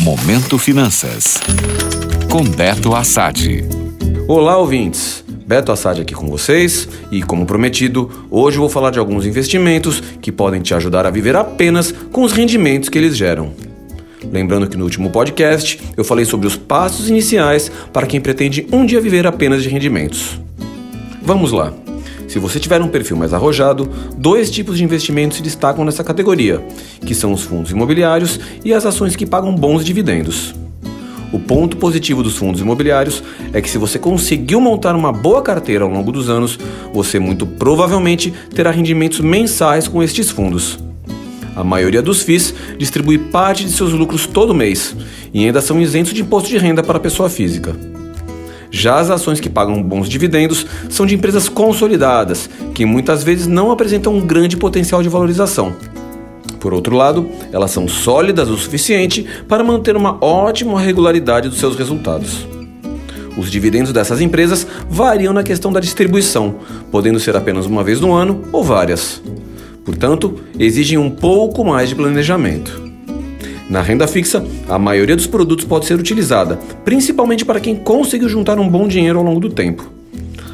Momento Finanças. Com Beto Assad. Olá, ouvintes. Beto Assad aqui com vocês e, como prometido, hoje vou falar de alguns investimentos que podem te ajudar a viver apenas com os rendimentos que eles geram. Lembrando que no último podcast eu falei sobre os passos iniciais para quem pretende um dia viver apenas de rendimentos. Vamos lá! Se você tiver um perfil mais arrojado, dois tipos de investimentos se destacam nessa categoria, que são os fundos imobiliários e as ações que pagam bons dividendos. O ponto positivo dos fundos imobiliários é que se você conseguiu montar uma boa carteira ao longo dos anos, você muito provavelmente terá rendimentos mensais com estes fundos. A maioria dos FIIs distribui parte de seus lucros todo mês e ainda são isentos de imposto de renda para a pessoa física. Já as ações que pagam bons dividendos são de empresas consolidadas, que muitas vezes não apresentam um grande potencial de valorização. Por outro lado, elas são sólidas o suficiente para manter uma ótima regularidade dos seus resultados. Os dividendos dessas empresas variam na questão da distribuição, podendo ser apenas uma vez no ano ou várias. Portanto, exigem um pouco mais de planejamento. Na renda fixa, a maioria dos produtos pode ser utilizada, principalmente para quem conseguiu juntar um bom dinheiro ao longo do tempo.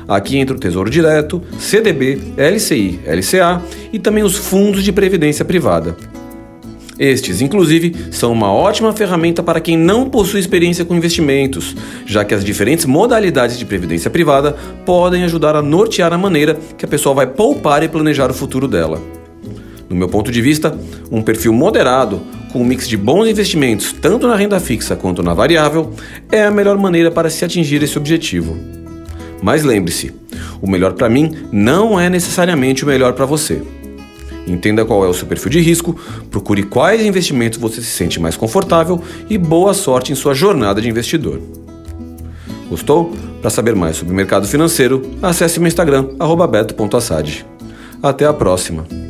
Aqui entra o Tesouro Direto, CDB, LCI, LCA e também os fundos de previdência privada. Estes, inclusive, são uma ótima ferramenta para quem não possui experiência com investimentos, já que as diferentes modalidades de previdência privada podem ajudar a nortear a maneira que a pessoa vai poupar e planejar o futuro dela. No meu ponto de vista, um perfil moderado, um mix de bons investimentos tanto na renda fixa quanto na variável, é a melhor maneira para se atingir esse objetivo. Mas lembre-se, o melhor para mim não é necessariamente o melhor para você. Entenda qual é o seu perfil de risco, procure quais investimentos você se sente mais confortável e boa sorte em sua jornada de investidor. Gostou? Para saber mais sobre o mercado financeiro, acesse meu Instagram, beto.assad. Até a próxima!